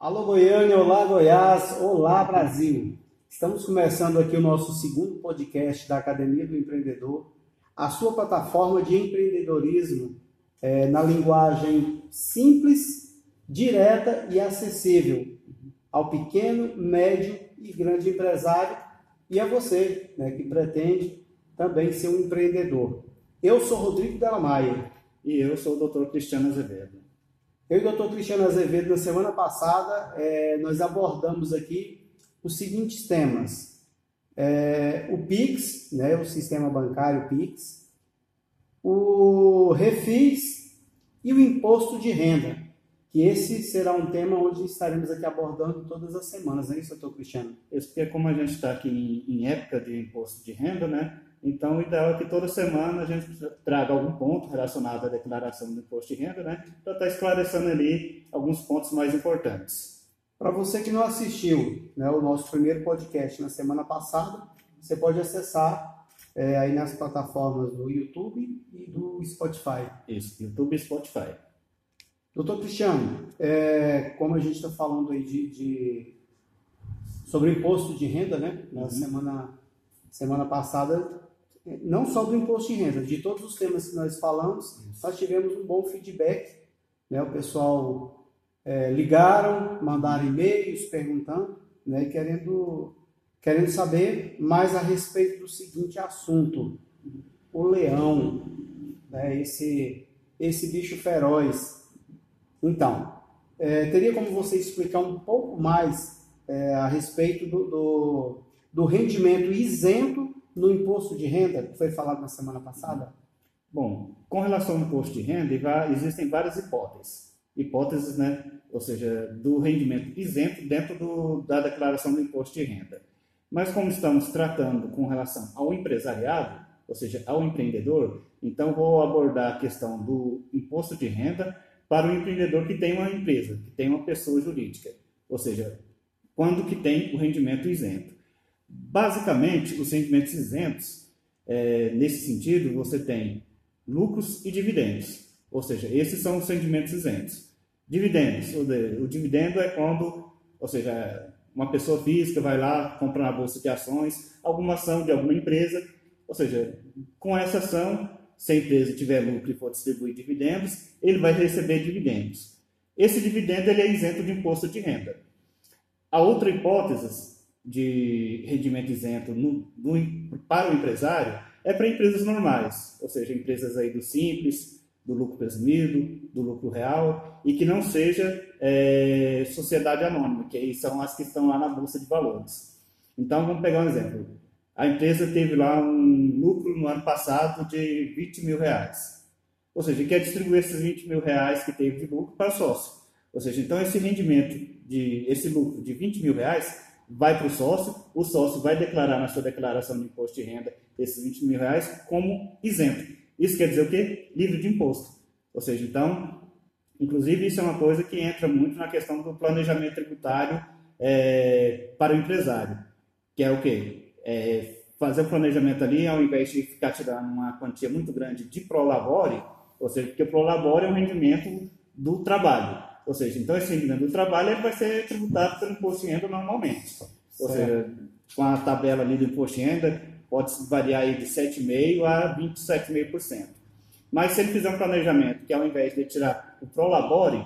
Alô Goiânia, olá Goiás, olá Brasil. Estamos começando aqui o nosso segundo podcast da Academia do Empreendedor, a sua plataforma de empreendedorismo é, na linguagem simples, direta e acessível ao pequeno, médio e grande empresário e a você, né, que pretende também ser um empreendedor. Eu sou Rodrigo Della Maia. E eu sou o Dr. Cristiano Azevedo. Eu e o Dr. Cristiano Azevedo, na semana passada, é, nós abordamos aqui os seguintes temas. É, o PIX, né, o sistema bancário PIX, o REFIS e o imposto de renda, que esse será um tema onde estaremos aqui abordando todas as semanas, não é isso, doutor Cristiano? Isso porque como a gente está aqui em, em época de imposto de renda, né, então, o ideal é que toda semana a gente traga algum ponto relacionado à declaração do imposto de renda, né? Para estar tá esclarecendo ali alguns pontos mais importantes. Para você que não assistiu né, o nosso primeiro podcast na semana passada, você pode acessar é, aí nas plataformas do YouTube e do Spotify. Isso, YouTube e Spotify. Doutor Cristiano, é, como a gente está falando aí de, de, sobre imposto de renda, né? Na uhum. semana, semana passada não só do imposto de renda, de todos os temas que nós falamos, nós tivemos um bom feedback. Né? O pessoal é, ligaram, mandaram e-mails perguntando, né? querendo, querendo saber mais a respeito do seguinte assunto: o leão, né? esse, esse bicho feroz. Então, é, teria como você explicar um pouco mais é, a respeito do, do, do rendimento isento no imposto de renda, que foi falado na semana passada? Bom, com relação ao imposto de renda, existem várias hipóteses. Hipóteses, né? Ou seja, do rendimento isento dentro do, da declaração do imposto de renda. Mas como estamos tratando com relação ao empresariado, ou seja, ao empreendedor, então vou abordar a questão do imposto de renda para o empreendedor que tem uma empresa, que tem uma pessoa jurídica. Ou seja, quando que tem o rendimento isento. Basicamente, os rendimentos isentos, é, nesse sentido, você tem lucros e dividendos. Ou seja, esses são os rendimentos isentos. Dividendos, o, o dividendo é quando, ou seja, uma pessoa física vai lá, compra na bolsa de ações, alguma ação de alguma empresa, ou seja, com essa ação, se a empresa tiver lucro e for distribuir dividendos, ele vai receber dividendos. Esse dividendo ele é isento de imposto de renda. A outra hipótese de rendimento isento no, no, para o empresário é para empresas normais, ou seja, empresas aí do simples, do lucro presumido, do lucro real, e que não seja é, sociedade anônima, que aí são as que estão lá na bolsa de valores. Então, vamos pegar um exemplo. A empresa teve lá um lucro no ano passado de 20 mil reais. Ou seja, quer distribuir esses 20 mil reais que teve de lucro para sócio. Ou seja, então esse rendimento, de, esse lucro de 20 mil reais, vai para o sócio, o sócio vai declarar na sua declaração de imposto de renda esses 20 mil reais como isento. Isso quer dizer o quê? Livre de imposto. Ou seja, então, inclusive isso é uma coisa que entra muito na questão do planejamento tributário é, para o empresário, que é o quê? É fazer o planejamento ali, ao invés de ficar tirando uma quantia muito grande de prolabore, ou seja, porque o prolabore é um rendimento do trabalho. Ou seja, então esse rendimento do trabalho ele vai ser tributado pelo imposto de renda normalmente. Ou seja, com a tabela ali do imposto de renda, pode variar aí de 7,5% a 27,5%. Mas se ele fizer um planejamento que ao invés de tirar o prolabore,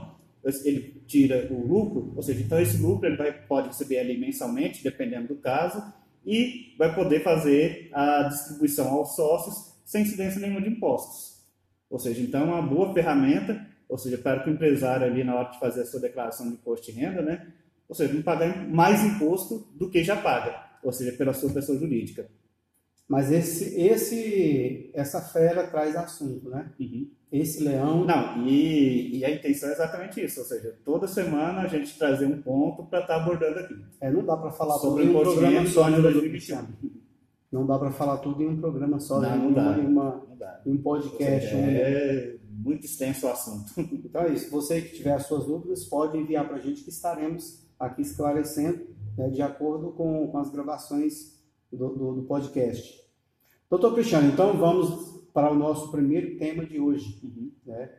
ele tira o lucro, ou seja, então esse lucro ele vai, pode receber ali mensalmente, dependendo do caso, e vai poder fazer a distribuição aos sócios sem incidência nenhuma de impostos. Ou seja, então é uma boa ferramenta ou seja, para que o empresário ali na hora de fazer a sua declaração de imposto de renda, né, ou seja, não pagar mais imposto do que já paga, ou seja, pela sua pessoa jurídica. Mas esse, esse, essa fera traz assunto, né? Uhum. Esse leão. Não, e, e, a intenção é exatamente isso, ou seja, toda semana a gente trazer um ponto para estar tá abordando aqui. É, não dá para falar sobre um programa só, né, Não dá para falar tudo em um programa só, não, não, dá, uma, não dá. um podcast. Seja, é muito extenso o assunto. Então é isso. Você que tiver as suas dúvidas, pode enviar para a gente que estaremos aqui esclarecendo né, de acordo com, com as gravações do, do, do, podcast. Doutor Cristiano, então vamos para o nosso primeiro tema de hoje. Uhum. Né?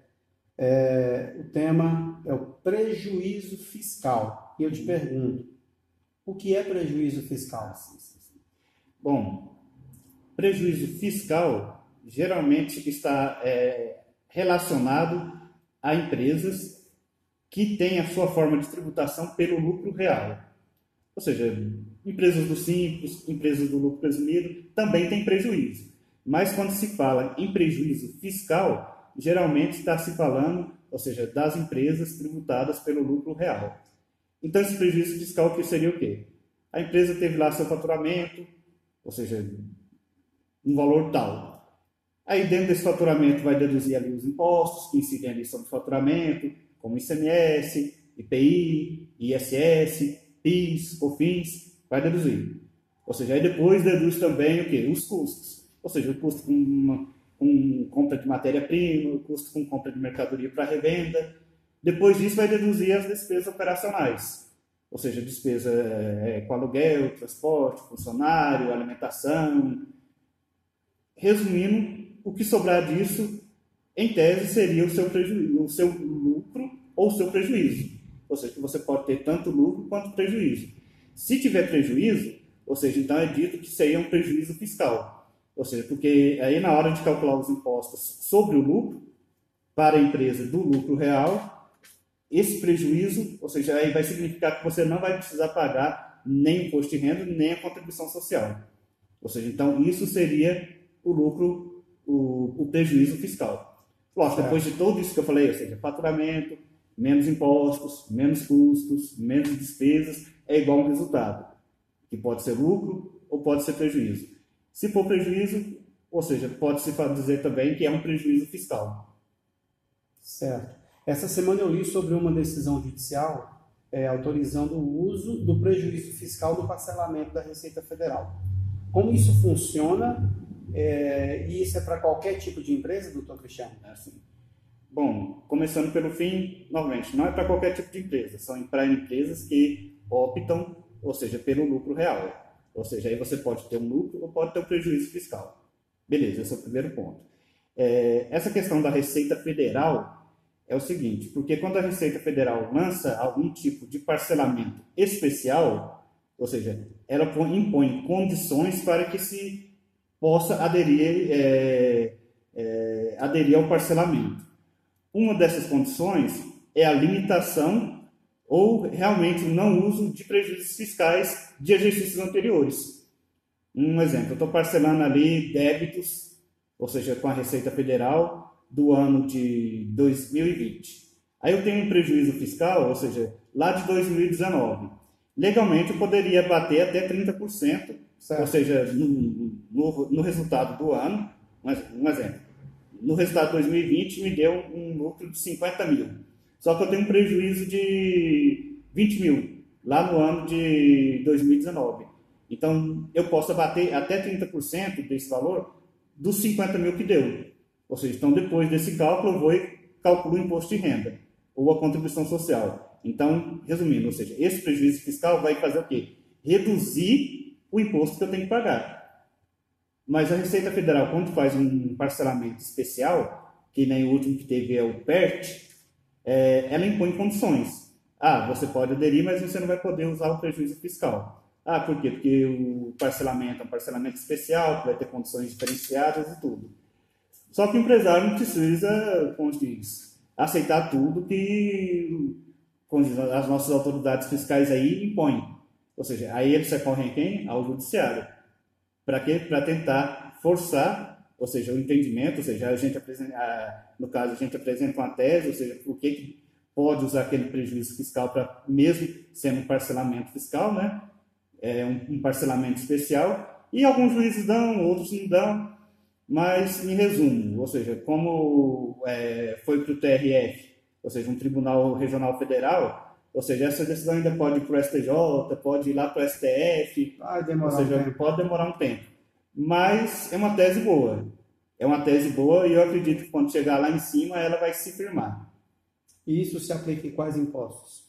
É, o tema é o prejuízo fiscal. E eu te pergunto, o que é prejuízo fiscal? Bom, prejuízo fiscal geralmente está é, relacionado a empresas que têm a sua forma de tributação pelo lucro real. Ou seja, empresas do simples, empresas do lucro presumido, também têm prejuízo. Mas quando se fala em prejuízo fiscal, geralmente está se falando, ou seja, das empresas tributadas pelo lucro real. Então, esse prejuízo fiscal que seria o quê? A empresa teve lá seu faturamento, ou seja, um valor tal. Aí, dentro desse faturamento, vai deduzir ali os impostos que incidem ali sobre o faturamento, como ICMS, IPI, ISS, PIS, COFINS, vai deduzir. Ou seja, aí depois deduz também o quê? Os custos. Ou seja, o custo com, uma, com compra de matéria-prima, o custo com compra de mercadoria para revenda. Depois disso, vai deduzir as despesas operacionais. Ou seja, despesa é, com aluguel, transporte, funcionário, alimentação. Resumindo, o que sobrar disso, em tese, seria o seu, o seu lucro ou o seu prejuízo. Ou seja, que você pode ter tanto lucro quanto prejuízo. Se tiver prejuízo, ou seja, então é dito que seria um prejuízo fiscal. Ou seja, porque aí na hora de calcular os impostos sobre o lucro, para a empresa do lucro real, esse prejuízo, ou seja, aí vai significar que você não vai precisar pagar nem o imposto de renda, nem a contribuição social. Ou seja, então isso seria o lucro, o, o prejuízo fiscal. Lógico, depois de tudo isso que eu falei, ou seja, faturamento, menos impostos, menos custos, menos despesas, é igual um resultado, que pode ser lucro ou pode ser prejuízo. Se for prejuízo, ou seja, pode-se dizer também que é um prejuízo fiscal. Certo. Essa semana eu li sobre uma decisão judicial é, autorizando o uso do prejuízo fiscal no parcelamento da Receita Federal. Como isso funciona? É, e isso é para qualquer tipo de empresa, doutor Cristiano? É assim. Bom, começando pelo fim, novamente, não é para qualquer tipo de empresa, são para empresas que optam, ou seja, pelo lucro real. Ou seja, aí você pode ter um lucro ou pode ter um prejuízo fiscal. Beleza, esse é o primeiro ponto. É, essa questão da Receita Federal é o seguinte, porque quando a Receita Federal lança algum tipo de parcelamento especial, ou seja, ela impõe condições para que se possa aderir, é, é, aderir ao parcelamento. Uma dessas condições é a limitação ou realmente não uso de prejuízos fiscais de exercícios anteriores. Um exemplo, eu estou parcelando ali débitos, ou seja, com a Receita Federal do ano de 2020. Aí eu tenho um prejuízo fiscal, ou seja, lá de 2019. Legalmente eu poderia bater até 30%, certo. ou seja, no, no, no resultado do ano. Um exemplo, no resultado de 2020 me deu um lucro de 50 mil. Só que eu tenho um prejuízo de 20 mil lá no ano de 2019. Então, eu posso abater até 30% desse valor dos 50 mil que deu. Ou seja, então depois desse cálculo eu vou e calculo o imposto de renda ou a contribuição social. Então, resumindo, ou seja, esse prejuízo fiscal vai fazer o quê? Reduzir o imposto que eu tenho que pagar. Mas a Receita Federal, quando faz um parcelamento especial, que nem o último que teve é o PERT, é, ela impõe condições. Ah, você pode aderir, mas você não vai poder usar o prejuízo fiscal. Ah, por quê? Porque o parcelamento é um parcelamento especial, que vai ter condições diferenciadas e tudo. Só que o empresário não precisa, como diz, aceitar tudo que as nossas autoridades fiscais aí impõem. Ou seja, aí eles recorrem quem? Ao judiciário. Para quê? Para tentar forçar, ou seja, o entendimento, ou seja, a gente apresenta, no caso, a gente apresenta uma tese, ou seja, por que pode usar aquele prejuízo fiscal para, mesmo sendo um parcelamento fiscal, né? É um, um parcelamento especial, e alguns juízes dão, outros não dão, mas em resumo, ou seja, como é, foi para o TRF, ou seja, um Tribunal Regional Federal, ou seja, essa decisão ainda pode ir para o STJ, pode ir lá para o STF, Vai demorar ou seja, um pode demorar um tempo. Mas é uma tese boa. É uma tese boa e eu acredito que quando chegar lá em cima ela vai se firmar. E isso se aplica em quais impostos?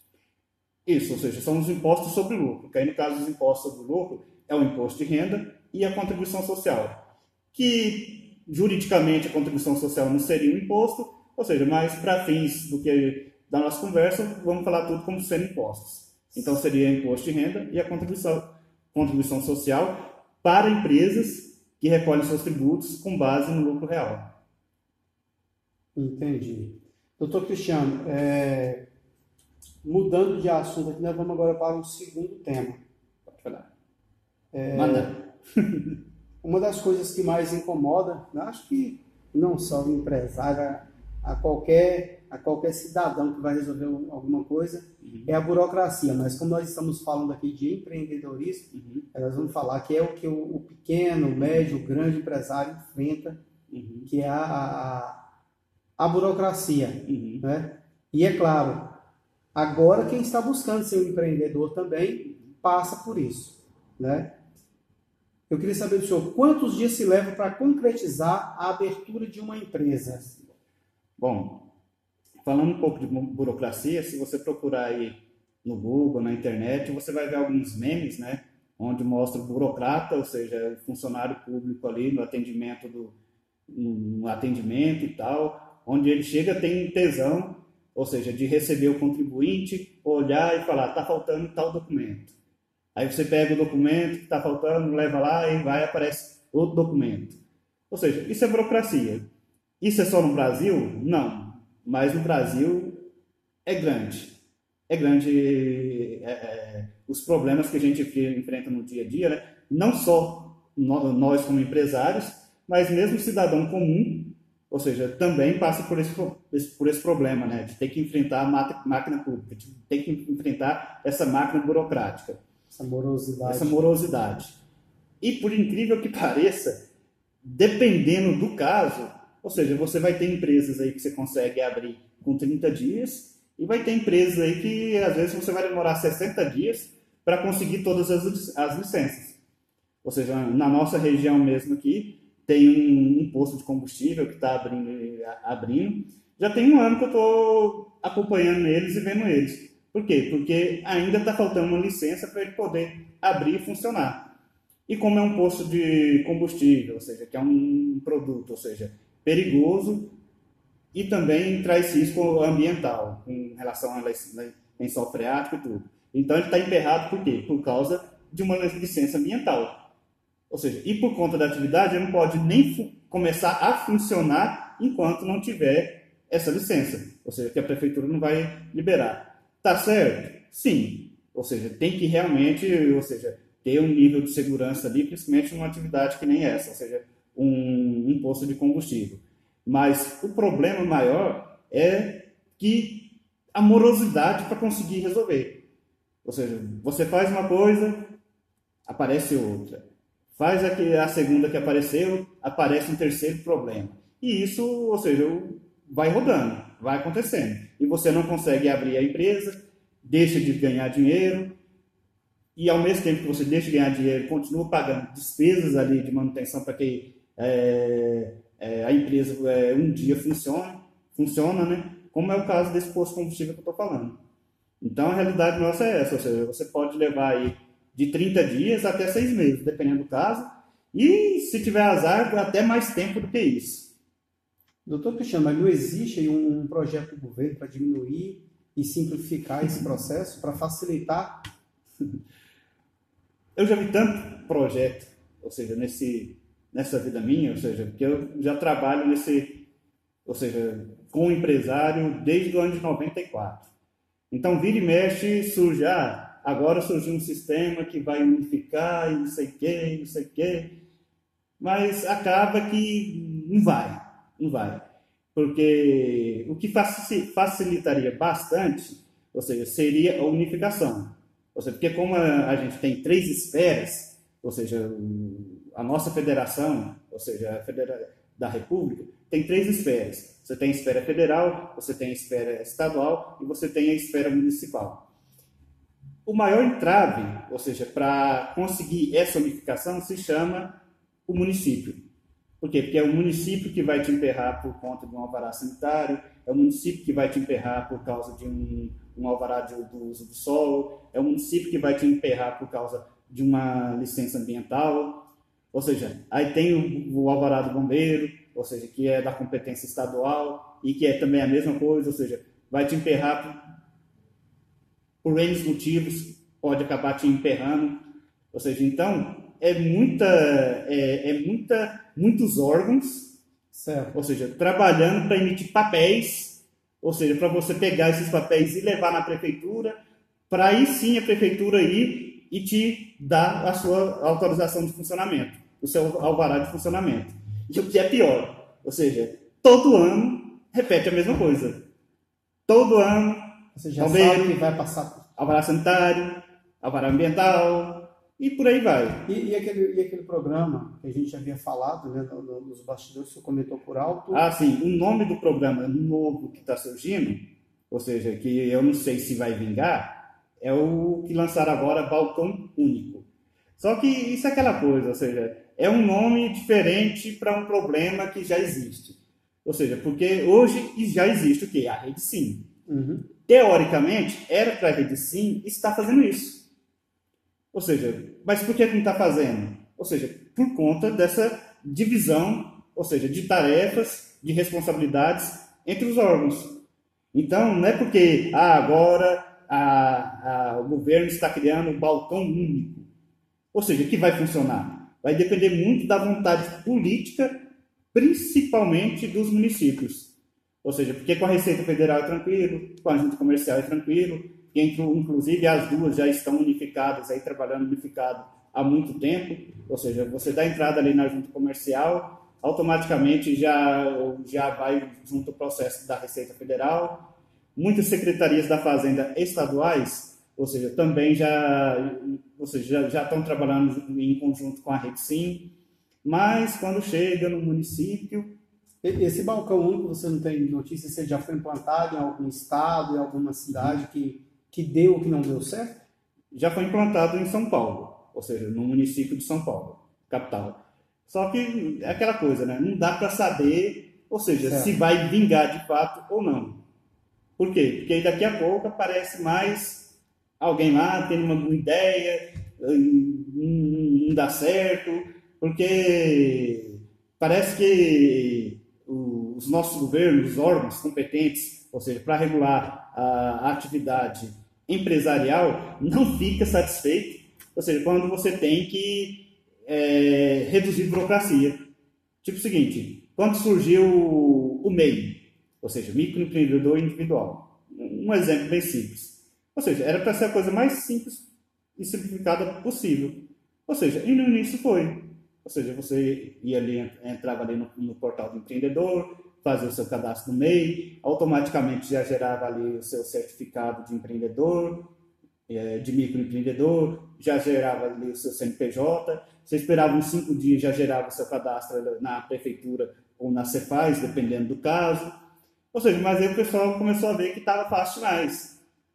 Isso, ou seja, são os impostos sobre o lucro. Que aí, no caso dos impostos sobre o lucro, é o imposto de renda e a contribuição social. Que, juridicamente, a contribuição social não seria um imposto, ou seja, mas para fins do que da nossa conversa, vamos falar tudo como sendo impostos. Então seria imposto de renda e a contribuição, contribuição social para empresas que recolhem seus tributos com base no lucro real. Entendi. Doutor Cristiano, é, mudando de assunto aqui, nós vamos agora para um segundo tema. Pode falar. É, Manda. uma das coisas que mais incomoda, acho que não só o empresário, a qualquer, a qualquer cidadão que vai resolver alguma coisa, uhum. é a burocracia. Mas como nós estamos falando aqui de empreendedorismo, uhum. nós vamos falar que é o que o, o pequeno, o médio, o grande empresário enfrenta, uhum. que é a, a, a burocracia. Uhum. Né? E é claro, agora quem está buscando ser um empreendedor também passa por isso. Né? Eu queria saber do senhor, quantos dias se leva para concretizar a abertura de uma empresa? Bom, falando um pouco de burocracia, se você procurar aí no Google, na internet, você vai ver alguns memes, né? Onde mostra o burocrata, ou seja, o funcionário público ali no atendimento do no atendimento e tal, onde ele chega tem tesão, ou seja, de receber o contribuinte, olhar e falar, está faltando tal documento. Aí você pega o documento que está faltando, leva lá e vai aparece outro documento. Ou seja, isso é burocracia. Isso é só no Brasil? Não. Mas no Brasil é grande. É grande é, é, os problemas que a gente enfrenta no dia a dia, né? não só nós como empresários, mas mesmo o cidadão comum, ou seja, também passa por esse, por esse problema, né? de ter que enfrentar a máquina pública, de ter que enfrentar essa máquina burocrática. Essa morosidade. Essa morosidade. E por incrível que pareça, dependendo do caso, ou seja, você vai ter empresas aí que você consegue abrir com 30 dias e vai ter empresas aí que às vezes você vai demorar 60 dias para conseguir todas as, as licenças. Ou seja, na nossa região mesmo aqui, tem um, um posto de combustível que está abrindo, abrindo. Já tem um ano que eu estou acompanhando eles e vendo eles. Por quê? Porque ainda está faltando uma licença para ele poder abrir e funcionar. E como é um posto de combustível, ou seja, que é um produto, ou seja, perigoso e também traz risco ambiental com relação a lençol freático e tudo. Então ele está emperrado por quê? Por causa de uma licença ambiental. Ou seja, e por conta da atividade ele não pode nem começar a funcionar enquanto não tiver essa licença. Ou seja, que a prefeitura não vai liberar. Tá certo? Sim. Ou seja, tem que realmente, ou seja, ter um nível de segurança ali, principalmente numa atividade que nem essa, ou seja, um, um posto de combustível. Mas o problema maior é que a morosidade para conseguir resolver. Ou seja, você faz uma coisa, aparece outra. Faz a segunda que apareceu, aparece um terceiro problema. E isso, ou seja, vai rodando vai acontecendo. E você não consegue abrir a empresa, deixa de ganhar dinheiro, e ao mesmo tempo que você deixa de ganhar dinheiro, continua pagando despesas ali de manutenção para que é, é, a empresa é, um dia funcione, funciona, né? Como é o caso desse posto combustível que eu estou falando. Então a realidade nossa é essa, ou seja, você pode levar aí de 30 dias até 6 meses, dependendo do caso, e se tiver azar, até mais tempo do que isso. Doutor Cristiano, mas não existe um projeto do governo para diminuir e simplificar esse processo, para facilitar? Eu já vi tanto projeto, ou seja, nesse, nessa vida minha, ou seja, porque eu já trabalho nesse, ou seja, com empresário desde o ano de 94. Então, vira e mexe, surge, ah, agora surgiu um sistema que vai unificar e não sei o quê, não sei o quê, mas acaba que não vai não vai. Porque o que facilitaria bastante, ou seja, seria a unificação. Ou seja, porque como a gente tem três esferas, ou seja, a nossa federação, ou seja, a federa da República, tem três esferas. Você tem a esfera federal, você tem a esfera estadual e você tem a esfera municipal. O maior entrave, ou seja, para conseguir essa unificação, se chama o município. Por quê? Porque é o município que vai te emperrar por conta de um alvará sanitário, é o município que vai te emperrar por causa de um, um alvará de, do uso do solo, é o município que vai te emperrar por causa de uma licença ambiental. Ou seja, aí tem o, o alvará do bombeiro, ou seja, que é da competência estadual e que é também a mesma coisa, ou seja, vai te emperrar por N motivos, pode acabar te emperrando. Ou seja, então, é muita, é, é muita, muitos órgãos, certo. ou seja, trabalhando para emitir papéis, ou seja, para você pegar esses papéis e levar na prefeitura, para aí sim a prefeitura ir e te dar a sua autorização de funcionamento, o seu alvará de funcionamento. E o que é pior, ou seja, todo ano repete a mesma coisa. Todo ano, você já sabe que vai passar alvará sanitário, alvará ambiental e por aí vai. E, e, aquele, e aquele programa que a gente havia falado né, nos bastidores, você comentou por alto? Ah, sim. O nome do programa novo que está surgindo, ou seja, que eu não sei se vai vingar, é o que lançaram agora, Balcão Único. Só que isso é aquela coisa, ou seja, é um nome diferente para um problema que já existe. Ou seja, porque hoje já existe o quê? A rede SIM. Uhum. Teoricamente, era para a rede SIM estar fazendo isso. Ou seja, mas por que não está fazendo? Ou seja, por conta dessa divisão, ou seja, de tarefas, de responsabilidades entre os órgãos. Então, não é porque ah, agora a, a, o governo está criando um balcão único. Ou seja, que vai funcionar? Vai depender muito da vontade política, principalmente dos municípios. Ou seja, porque com a Receita Federal é tranquilo, com a Junta Comercial é tranquilo, que inclusive as duas já estão unificadas, aí trabalhando unificado há muito tempo, ou seja, você dá entrada ali na Junta Comercial, automaticamente já, já vai junto ao processo da Receita Federal. Muitas secretarias da Fazenda estaduais, ou seja, também já, ou seja, já, já estão trabalhando em conjunto com a Rede Sim, mas quando chega no município, esse balcão único, você não tem notícia se ele já foi implantado em algum estado, em alguma cidade que, que deu ou que não deu certo? Já foi implantado em São Paulo, ou seja, no município de São Paulo, capital. Só que é aquela coisa, né? Não dá para saber, ou seja, certo. se vai vingar de fato ou não. Por quê? Porque daqui a pouco aparece mais alguém lá tendo uma ideia, não dá certo, porque parece que os nossos governos, os órgãos competentes, ou seja, para regular a atividade empresarial, não fica satisfeito, ou seja, quando você tem que é, reduzir burocracia. Tipo o seguinte, quando surgiu o MEI, ou seja, microempreendedor individual, um exemplo bem simples. Ou seja, era para ser a coisa mais simples e simplificada possível. Ou seja, e no início foi. Ou seja, você ia ali, entrava ali no, no portal do empreendedor, fazia o seu cadastro no MEI, automaticamente já gerava ali o seu certificado de empreendedor, é, de microempreendedor, já gerava ali o seu CNPJ, você esperava uns cinco dias, já gerava o seu cadastro na prefeitura ou na Cefaz, dependendo do caso. Ou seja, mas aí o pessoal começou a ver que estava fácil demais.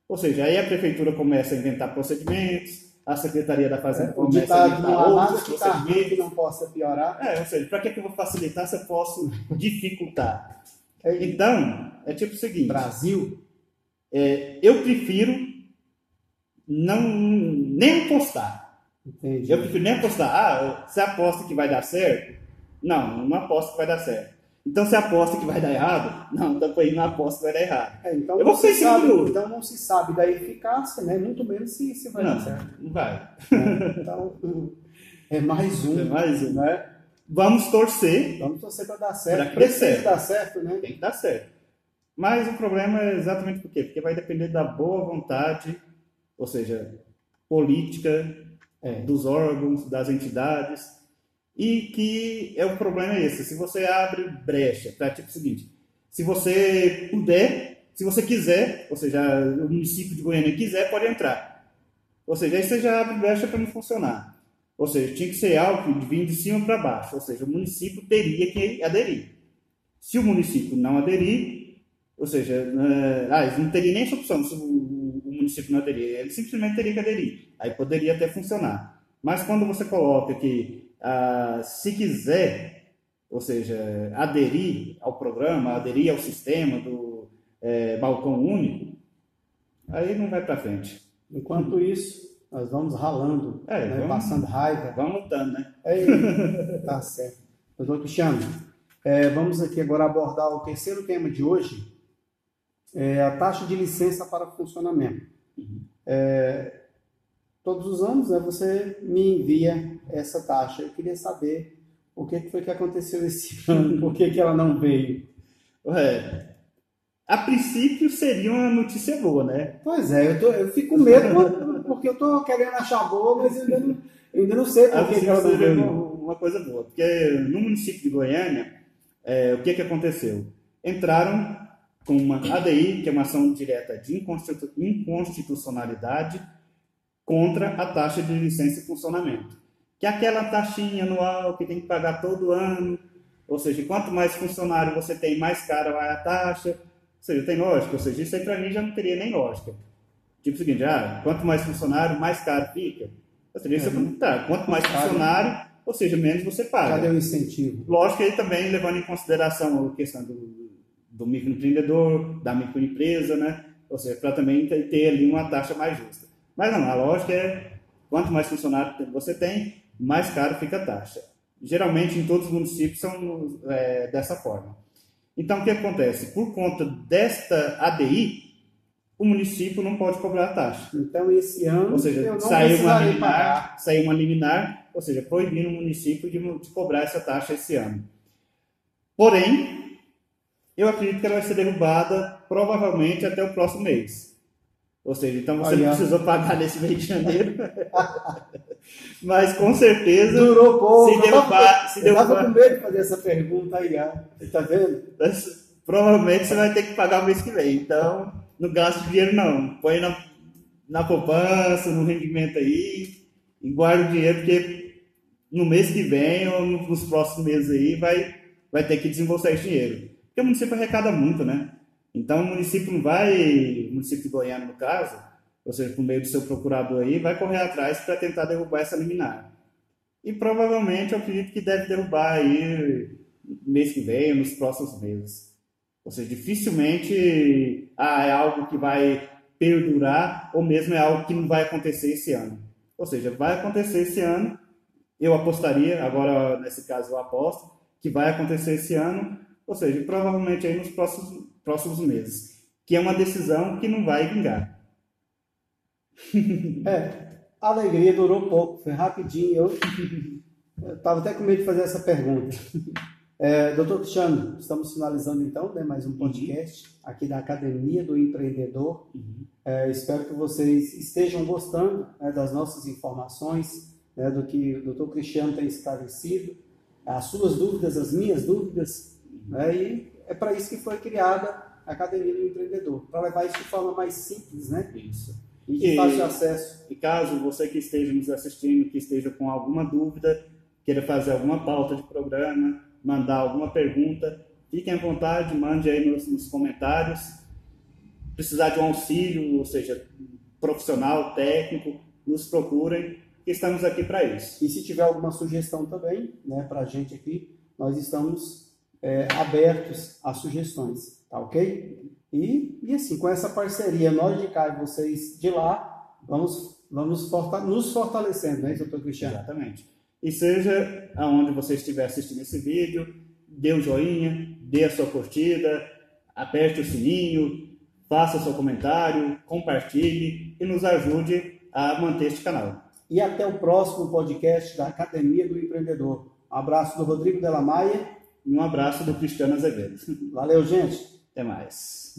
Ou seja, aí a prefeitura começa a inventar procedimentos, a Secretaria da Fazenda é, começa a inventar outros que procedimentos. que não possa piorar. É, ou seja, para que, que eu vou facilitar se eu posso dificultar? É, então, é tipo o seguinte. Brasil. É, eu prefiro não nem apostar. Entendi. Eu prefiro nem apostar. Ah, você aposta que vai dar certo? Não, não aposto que vai dar certo. Então você aposta que vai dar errado? Não, então aí não aposta que vai dar errado. É, então, eu vou ser sabe, então não se sabe da eficácia, né? Muito menos se, se vai não, dar certo. Não vai. É, então é mais um. É mais um. Né? Vamos torcer. Vamos torcer para dar certo. Para que dar certo, né? Tem que dar certo. Mas o problema é exatamente por quê? Porque vai depender da boa vontade, ou seja, política é. dos órgãos, das entidades e que é o problema é esse. Se você abre brecha para tipo o seguinte, se você puder, se você quiser, ou seja, o município de Goiânia quiser, pode entrar. Ou seja, aí você já abre brecha para não funcionar. Ou seja, tinha que ser algo de vir de cima para baixo. Ou seja, o município teria que aderir. Se o município não aderir, ou seja, uh, ah, não teria nem essa opção se o, o município não aderir. Ele simplesmente teria que aderir. Aí poderia até funcionar. Mas quando você coloca que ah, se quiser, ou seja, aderir ao programa, aderir ao sistema do é, balcão único, aí não vai para frente. Enquanto isso, nós vamos ralando, é, né? vamos, passando raiva. Vamos lutando, né? É, tá certo. Doutor Cristiano, é, vamos aqui agora abordar o terceiro tema de hoje, é a taxa de licença para funcionamento. Uhum. é, todos os anos né, você me envia essa taxa. Eu queria saber o que foi que aconteceu esse ano, por que, que ela não veio. Ué, a princípio seria uma notícia boa, né? Pois é, eu, tô, eu fico com medo porque eu estou querendo achar boa, mas eu ainda não, eu ainda não sei por que, que ela não veio. Uma, uma coisa boa, porque no município de Goiânia, é, o que, que aconteceu? Entraram com uma ADI, que é uma ação direta de inconstitucionalidade, contra a taxa de licença e funcionamento. Que é aquela taxinha anual que tem que pagar todo ano, ou seja, quanto mais funcionário você tem, mais cara vai a taxa. Ou seja, tem lógica. Ou seja, isso aí para mim já não teria nem lógica. Tipo o seguinte, ah, quanto mais funcionário, mais caro fica. Ou seja, isso é, tá, quanto mais funcionário, ou seja, menos você paga. Cadê o incentivo? Lógico aí também levando em consideração a questão do, do microempreendedor, da microempresa, né? Ou seja, para também ter ali uma taxa mais justa. Mas não, a lógica é quanto mais funcionário você tem, mais caro fica a taxa. Geralmente em todos os municípios são é, dessa forma. Então o que acontece? Por conta desta ADI, o município não pode cobrar a taxa. Então esse ano ou seja, saiu uma liminar, saiu uma liminar, ou seja, proibindo o município de, de cobrar essa taxa esse ano. Porém, eu acredito que ela vai ser derrubada provavelmente até o próximo mês. Ou seja, então você Olha. não precisou pagar nesse mês de janeiro. Mas com certeza. Durou pouco. Se derrubar. Se derrubar... Eu estava com medo de fazer essa pergunta aí, Você está vendo? Mas, provavelmente você vai ter que pagar o mês que vem. Então, não gaste dinheiro, não. Põe na, na poupança, no rendimento aí. E guarda o dinheiro, porque no mês que vem ou nos próximos meses aí vai, vai ter que desembolsar esse dinheiro. Porque o município arrecada muito, né? Então, o município não vai, o município de Goiânia, no caso, ou seja, por meio do seu procurador aí, vai correr atrás para tentar derrubar essa liminar. E provavelmente eu acredito que deve derrubar aí mês que vem, nos próximos meses. Ou seja, dificilmente ah, é algo que vai perdurar ou mesmo é algo que não vai acontecer esse ano. Ou seja, vai acontecer esse ano, eu apostaria, agora nesse caso eu aposto, que vai acontecer esse ano, ou seja, provavelmente aí nos próximos, próximos meses, que é uma decisão que não vai vingar. É, a alegria durou pouco, foi rapidinho. Eu estava até com medo de fazer essa pergunta. É, doutor Cristiano, estamos finalizando então né, mais um podcast aqui da Academia do Empreendedor. Uhum. É, espero que vocês estejam gostando né, das nossas informações, né, do que o doutor Cristiano tem esclarecido, as suas dúvidas, as minhas dúvidas, né? E é para isso que foi criada a Academia do Empreendedor, para levar isso de forma mais simples, né? Isso. E de fácil acesso. E caso você que esteja nos assistindo, que esteja com alguma dúvida, queira fazer alguma pauta de programa, mandar alguma pergunta, fiquem à vontade, mande aí nos, nos comentários. Precisar de um auxílio, ou seja, profissional, técnico, nos procurem, que estamos aqui para isso. E se tiver alguma sugestão também, né, para a gente aqui, nós estamos é, abertos a sugestões, tá ok? E, e assim, com essa parceria, nós de cá e vocês de lá, vamos, vamos forta nos fortalecendo, né, doutor Cristiano? Exatamente. E seja aonde você estiver assistindo esse vídeo, dê o um joinha, dê a sua curtida, aperte o sininho, faça seu comentário, compartilhe e nos ajude a manter este canal. E até o próximo podcast da Academia do Empreendedor. Um abraço do Rodrigo Della Maia e um abraço do Cristiano Azevedo. Valeu, gente. Até mais.